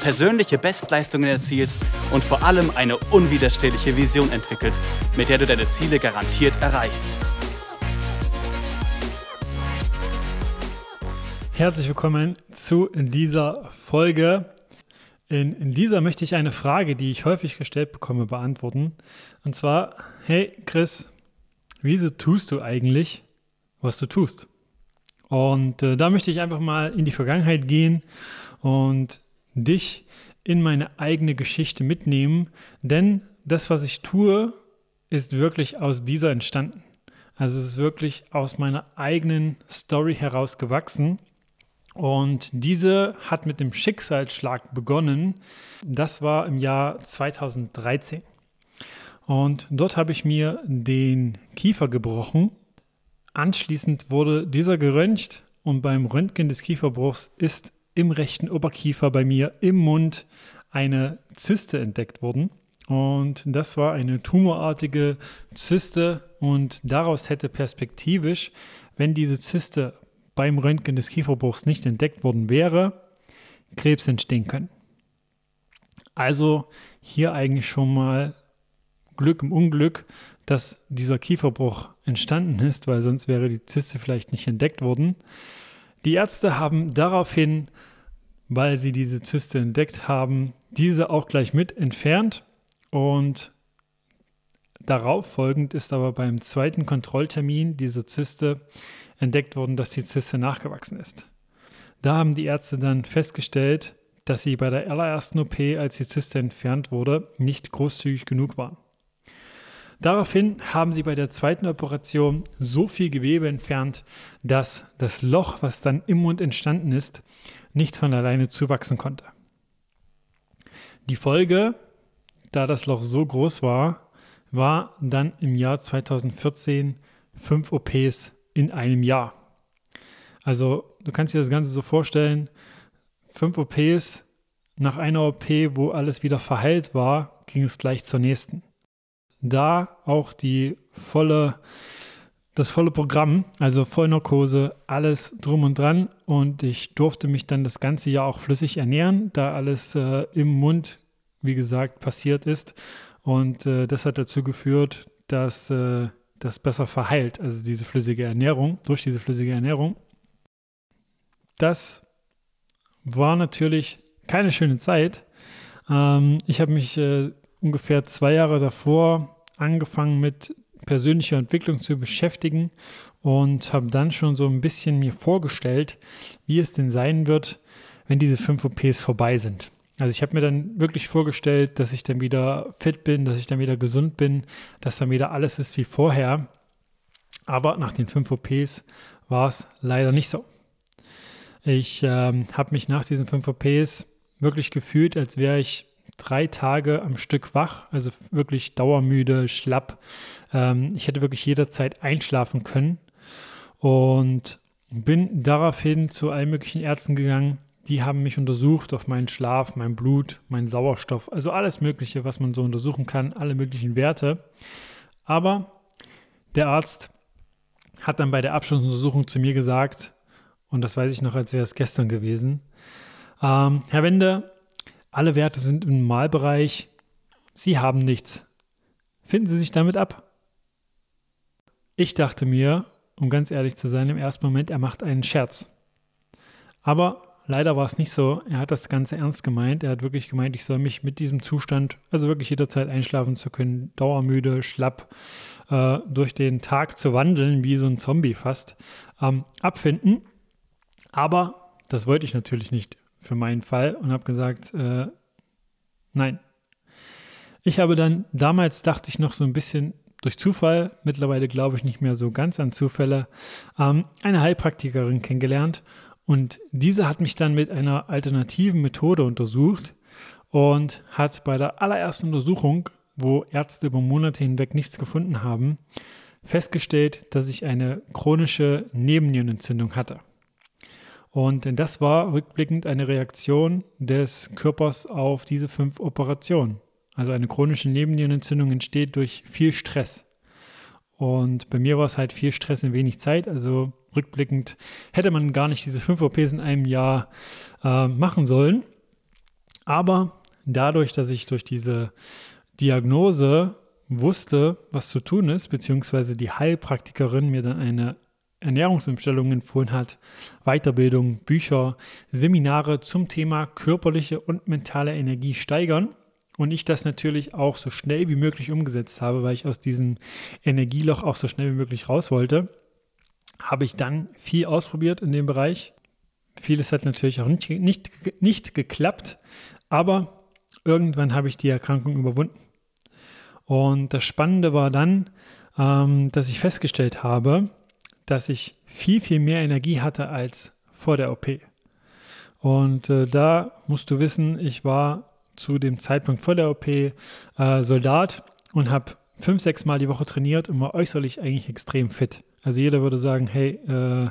persönliche Bestleistungen erzielst und vor allem eine unwiderstehliche Vision entwickelst, mit der du deine Ziele garantiert erreichst. Herzlich willkommen zu dieser Folge. In, in, dieser möchte ich eine Frage, die ich häufig gestellt bekomme, beantworten. Und zwar, hey Chris, wieso tust du eigentlich, was du tust? Und äh, da möchte ich einfach mal in die Vergangenheit gehen und dich in meine eigene Geschichte mitnehmen, denn das, was ich tue, ist wirklich aus dieser entstanden. Also es ist wirklich aus meiner eigenen Story heraus gewachsen. Und diese hat mit dem Schicksalsschlag begonnen. Das war im Jahr 2013. Und dort habe ich mir den Kiefer gebrochen. Anschließend wurde dieser geröntgt und beim Röntgen des Kieferbruchs ist im rechten Oberkiefer bei mir im Mund eine Zyste entdeckt worden. Und das war eine tumorartige Zyste und daraus hätte perspektivisch, wenn diese Zyste beim Röntgen des Kieferbruchs nicht entdeckt worden wäre, Krebs entstehen können. Also hier eigentlich schon mal Glück im Unglück, dass dieser Kieferbruch entstanden ist, weil sonst wäre die Zyste vielleicht nicht entdeckt worden. Die Ärzte haben daraufhin, weil sie diese Zyste entdeckt haben, diese auch gleich mit entfernt und darauf folgend ist aber beim zweiten Kontrolltermin dieser Zyste entdeckt worden, dass die Zyste nachgewachsen ist. Da haben die Ärzte dann festgestellt, dass sie bei der allerersten OP, als die Zyste entfernt wurde, nicht großzügig genug waren. Daraufhin haben sie bei der zweiten Operation so viel Gewebe entfernt, dass das Loch, was dann im Mund entstanden ist, nicht von alleine zuwachsen konnte. Die Folge, da das Loch so groß war, war dann im Jahr 2014 fünf OPs in einem Jahr. Also du kannst dir das Ganze so vorstellen, fünf OPs nach einer OP, wo alles wieder verheilt war, ging es gleich zur nächsten da auch die volle, das volle Programm, also Vollnarkose, alles drum und dran. Und ich durfte mich dann das ganze Jahr auch flüssig ernähren, da alles äh, im Mund, wie gesagt, passiert ist. Und äh, das hat dazu geführt, dass äh, das besser verheilt, also diese flüssige Ernährung, durch diese flüssige Ernährung. Das war natürlich keine schöne Zeit. Ähm, ich habe mich äh, ungefähr zwei Jahre davor angefangen mit persönlicher Entwicklung zu beschäftigen und habe dann schon so ein bisschen mir vorgestellt, wie es denn sein wird, wenn diese fünf OPs vorbei sind. Also ich habe mir dann wirklich vorgestellt, dass ich dann wieder fit bin, dass ich dann wieder gesund bin, dass dann wieder alles ist wie vorher. Aber nach den fünf OPs war es leider nicht so. Ich ähm, habe mich nach diesen fünf OPs wirklich gefühlt, als wäre ich drei Tage am Stück wach, also wirklich dauermüde, schlapp. Ähm, ich hätte wirklich jederzeit einschlafen können und bin daraufhin zu allen möglichen Ärzten gegangen. Die haben mich untersucht auf meinen Schlaf, mein Blut, meinen Sauerstoff, also alles Mögliche, was man so untersuchen kann, alle möglichen Werte. Aber der Arzt hat dann bei der Abschlussuntersuchung zu mir gesagt, und das weiß ich noch, als wäre es gestern gewesen, ähm, Herr Wende, alle Werte sind im Normalbereich. Sie haben nichts. Finden Sie sich damit ab? Ich dachte mir, um ganz ehrlich zu sein, im ersten Moment, er macht einen Scherz. Aber leider war es nicht so. Er hat das Ganze ernst gemeint. Er hat wirklich gemeint, ich soll mich mit diesem Zustand, also wirklich jederzeit einschlafen zu können, dauermüde, schlapp, äh, durch den Tag zu wandeln, wie so ein Zombie fast, ähm, abfinden. Aber das wollte ich natürlich nicht für meinen Fall und habe gesagt, äh, nein. Ich habe dann, damals dachte ich noch so ein bisschen durch Zufall, mittlerweile glaube ich nicht mehr so ganz an Zufälle, ähm, eine Heilpraktikerin kennengelernt und diese hat mich dann mit einer alternativen Methode untersucht und hat bei der allerersten Untersuchung, wo Ärzte über Monate hinweg nichts gefunden haben, festgestellt, dass ich eine chronische Nebennierenentzündung hatte. Und das war rückblickend eine Reaktion des Körpers auf diese fünf Operationen. Also eine chronische Nebennierenentzündung entsteht durch viel Stress. Und bei mir war es halt viel Stress in wenig Zeit. Also rückblickend hätte man gar nicht diese fünf OPs in einem Jahr äh, machen sollen. Aber dadurch, dass ich durch diese Diagnose wusste, was zu tun ist, beziehungsweise die Heilpraktikerin mir dann eine Ernährungsumstellung empfohlen hat, Weiterbildung, Bücher, Seminare zum Thema körperliche und mentale Energie steigern. Und ich das natürlich auch so schnell wie möglich umgesetzt habe, weil ich aus diesem Energieloch auch so schnell wie möglich raus wollte, habe ich dann viel ausprobiert in dem Bereich. Vieles hat natürlich auch nicht, nicht, nicht geklappt, aber irgendwann habe ich die Erkrankung überwunden. Und das Spannende war dann, ähm, dass ich festgestellt habe, dass ich viel, viel mehr Energie hatte als vor der OP. Und äh, da musst du wissen, ich war zu dem Zeitpunkt vor der OP äh, Soldat und habe fünf, sechs Mal die Woche trainiert und war äußerlich eigentlich extrem fit. Also jeder würde sagen, hey, äh,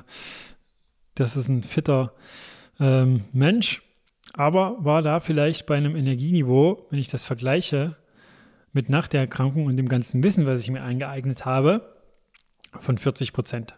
das ist ein fitter ähm, Mensch, aber war da vielleicht bei einem Energieniveau, wenn ich das vergleiche mit nach der Erkrankung und dem ganzen Wissen, was ich mir eingeeignet habe, von 40 Prozent.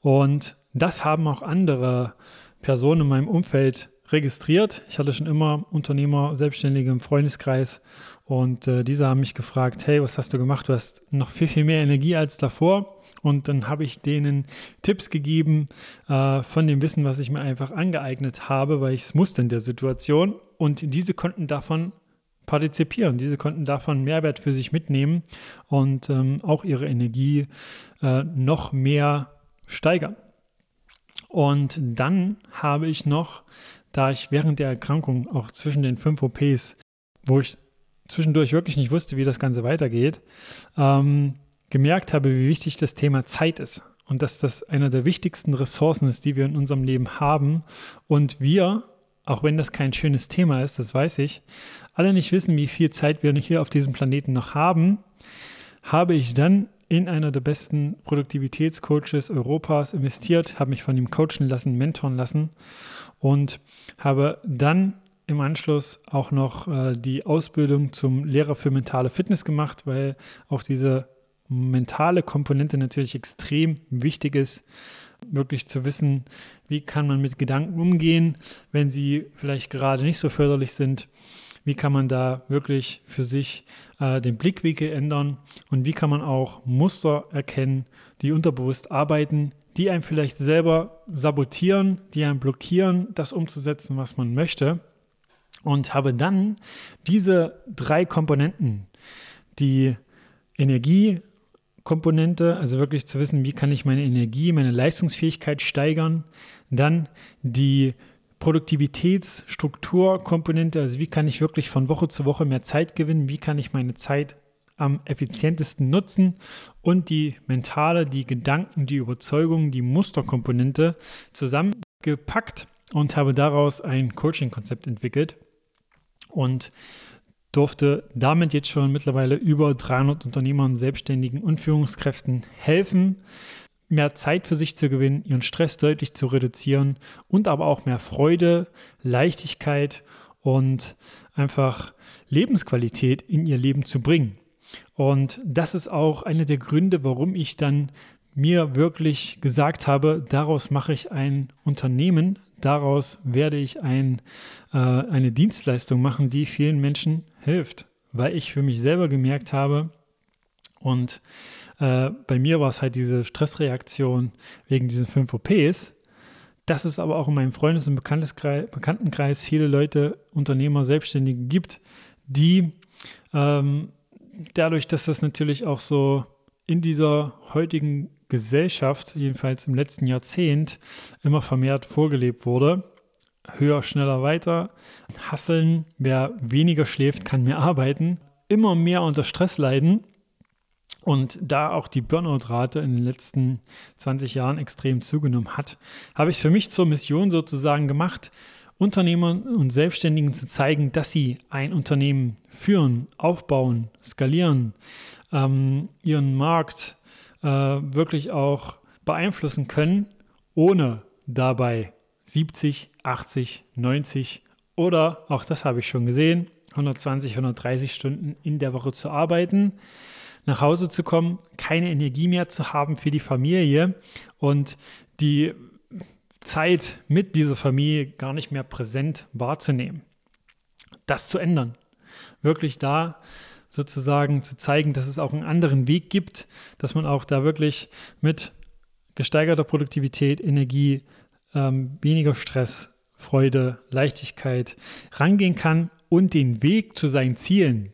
Und das haben auch andere Personen in meinem Umfeld registriert. Ich hatte schon immer Unternehmer, Selbstständige im Freundeskreis und äh, diese haben mich gefragt, hey, was hast du gemacht? Du hast noch viel, viel mehr Energie als davor. Und dann habe ich denen Tipps gegeben äh, von dem Wissen, was ich mir einfach angeeignet habe, weil ich es musste in der Situation. Und diese konnten davon partizipieren. Diese konnten davon Mehrwert für sich mitnehmen und ähm, auch ihre Energie äh, noch mehr steigern. Und dann habe ich noch, da ich während der Erkrankung auch zwischen den fünf OPs, wo ich zwischendurch wirklich nicht wusste, wie das Ganze weitergeht, ähm, gemerkt habe, wie wichtig das Thema Zeit ist. Und dass das einer der wichtigsten Ressourcen ist, die wir in unserem Leben haben. Und wir, auch wenn das kein schönes Thema ist, das weiß ich, alle nicht wissen, wie viel Zeit wir hier auf diesem Planeten noch haben, habe ich dann in einer der besten Produktivitätscoaches Europas investiert, habe mich von ihm coachen lassen, mentoren lassen und habe dann im Anschluss auch noch äh, die Ausbildung zum Lehrer für mentale Fitness gemacht, weil auch diese mentale Komponente natürlich extrem wichtig ist, wirklich zu wissen, wie kann man mit Gedanken umgehen, wenn sie vielleicht gerade nicht so förderlich sind wie kann man da wirklich für sich äh, den Blickwinkel ändern und wie kann man auch Muster erkennen, die unterbewusst arbeiten, die einem vielleicht selber sabotieren, die einem blockieren, das umzusetzen, was man möchte. Und habe dann diese drei Komponenten, die Energiekomponente, also wirklich zu wissen, wie kann ich meine Energie, meine Leistungsfähigkeit steigern, dann die Produktivitätsstrukturkomponente, also wie kann ich wirklich von Woche zu Woche mehr Zeit gewinnen, wie kann ich meine Zeit am effizientesten nutzen und die mentale, die Gedanken, die Überzeugungen, die Musterkomponente zusammengepackt und habe daraus ein Coaching-Konzept entwickelt und durfte damit jetzt schon mittlerweile über 300 Unternehmern, Selbstständigen und Führungskräften helfen, mehr Zeit für sich zu gewinnen, ihren Stress deutlich zu reduzieren und aber auch mehr Freude, Leichtigkeit und einfach Lebensqualität in ihr Leben zu bringen. Und das ist auch einer der Gründe, warum ich dann mir wirklich gesagt habe, daraus mache ich ein Unternehmen, daraus werde ich ein, äh, eine Dienstleistung machen, die vielen Menschen hilft, weil ich für mich selber gemerkt habe und äh, bei mir war es halt diese Stressreaktion wegen diesen fünf OPs. Dass es aber auch in meinem Freundes- und Bekanntenkreis viele Leute, Unternehmer, Selbstständige gibt, die ähm, dadurch, dass das natürlich auch so in dieser heutigen Gesellschaft, jedenfalls im letzten Jahrzehnt, immer vermehrt vorgelebt wurde. Höher, schneller, weiter. Hasseln, wer weniger schläft, kann mehr arbeiten. Immer mehr unter Stress leiden und da auch die Burnout-Rate in den letzten 20 Jahren extrem zugenommen hat, habe ich es für mich zur Mission sozusagen gemacht, Unternehmern und Selbstständigen zu zeigen, dass sie ein Unternehmen führen, aufbauen, skalieren, ähm, ihren Markt äh, wirklich auch beeinflussen können, ohne dabei 70, 80, 90 oder, auch das habe ich schon gesehen, 120, 130 Stunden in der Woche zu arbeiten, nach Hause zu kommen, keine Energie mehr zu haben für die Familie und die Zeit mit dieser Familie gar nicht mehr präsent wahrzunehmen. Das zu ändern. Wirklich da sozusagen zu zeigen, dass es auch einen anderen Weg gibt, dass man auch da wirklich mit gesteigerter Produktivität, Energie, ähm, weniger Stress, Freude, Leichtigkeit rangehen kann und den Weg zu seinen Zielen.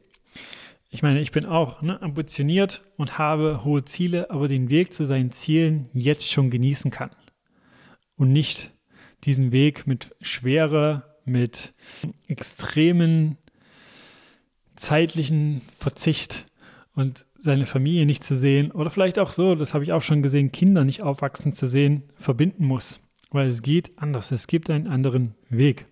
Ich meine, ich bin auch ne, ambitioniert und habe hohe Ziele, aber den Weg zu seinen Zielen jetzt schon genießen kann. Und nicht diesen Weg mit Schwere, mit extremen zeitlichen Verzicht und seine Familie nicht zu sehen oder vielleicht auch so, das habe ich auch schon gesehen, Kinder nicht aufwachsen zu sehen, verbinden muss weil es geht anders. Es gibt einen anderen Weg.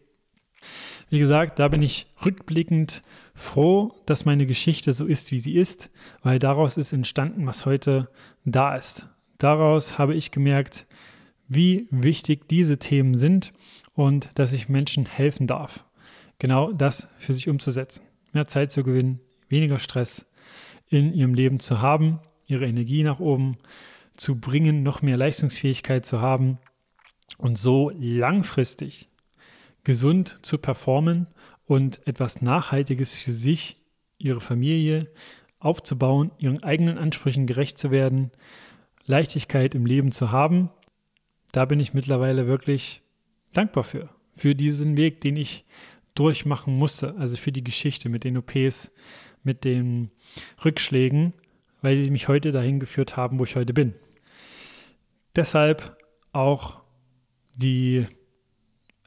Wie gesagt, da bin ich rückblickend froh, dass meine Geschichte so ist, wie sie ist, weil daraus ist entstanden, was heute da ist. Daraus habe ich gemerkt, wie wichtig diese Themen sind und dass ich Menschen helfen darf, genau das für sich umzusetzen. Mehr Zeit zu gewinnen, weniger Stress in ihrem Leben zu haben, ihre Energie nach oben zu bringen, noch mehr Leistungsfähigkeit zu haben und so langfristig gesund zu performen und etwas Nachhaltiges für sich, ihre Familie aufzubauen, ihren eigenen Ansprüchen gerecht zu werden, Leichtigkeit im Leben zu haben, da bin ich mittlerweile wirklich dankbar für, für diesen Weg, den ich durchmachen musste, also für die Geschichte mit den OPs, mit den Rückschlägen, weil sie mich heute dahin geführt haben, wo ich heute bin. Deshalb auch die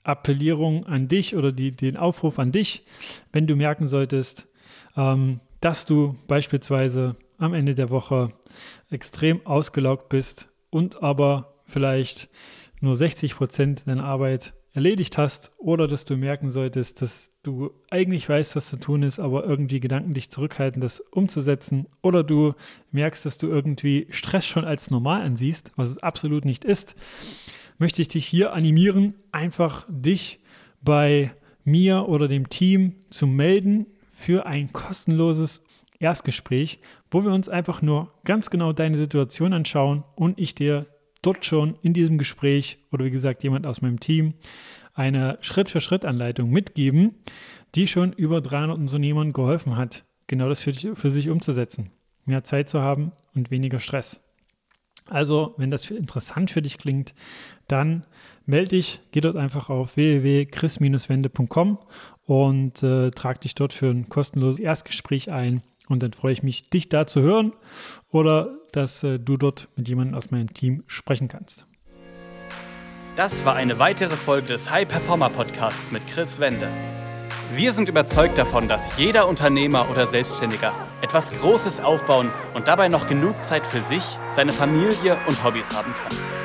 Appellierung an dich oder die, den Aufruf an dich, wenn du merken solltest, ähm, dass du beispielsweise am Ende der Woche extrem ausgelaugt bist und aber vielleicht nur 60 Prozent deiner Arbeit erledigt hast oder dass du merken solltest, dass du eigentlich weißt, was zu tun ist, aber irgendwie Gedanken dich zurückhalten, das umzusetzen oder du merkst, dass du irgendwie Stress schon als normal ansiehst, was es absolut nicht ist, möchte ich dich hier animieren, einfach dich bei mir oder dem Team zu melden für ein kostenloses Erstgespräch, wo wir uns einfach nur ganz genau deine Situation anschauen und ich dir dort schon in diesem Gespräch oder wie gesagt jemand aus meinem Team eine Schritt-für-Schritt-Anleitung mitgeben, die schon über 300 Unternehmern geholfen hat, genau das für, für sich umzusetzen. Mehr Zeit zu haben und weniger Stress. Also, wenn das interessant für dich klingt, dann melde dich, geh dort einfach auf www.chris-wende.com und äh, trag dich dort für ein kostenloses Erstgespräch ein. Und dann freue ich mich, dich da zu hören oder dass äh, du dort mit jemandem aus meinem Team sprechen kannst. Das war eine weitere Folge des High Performer Podcasts mit Chris Wende. Wir sind überzeugt davon, dass jeder Unternehmer oder Selbstständiger etwas Großes aufbauen und dabei noch genug Zeit für sich, seine Familie und Hobbys haben kann.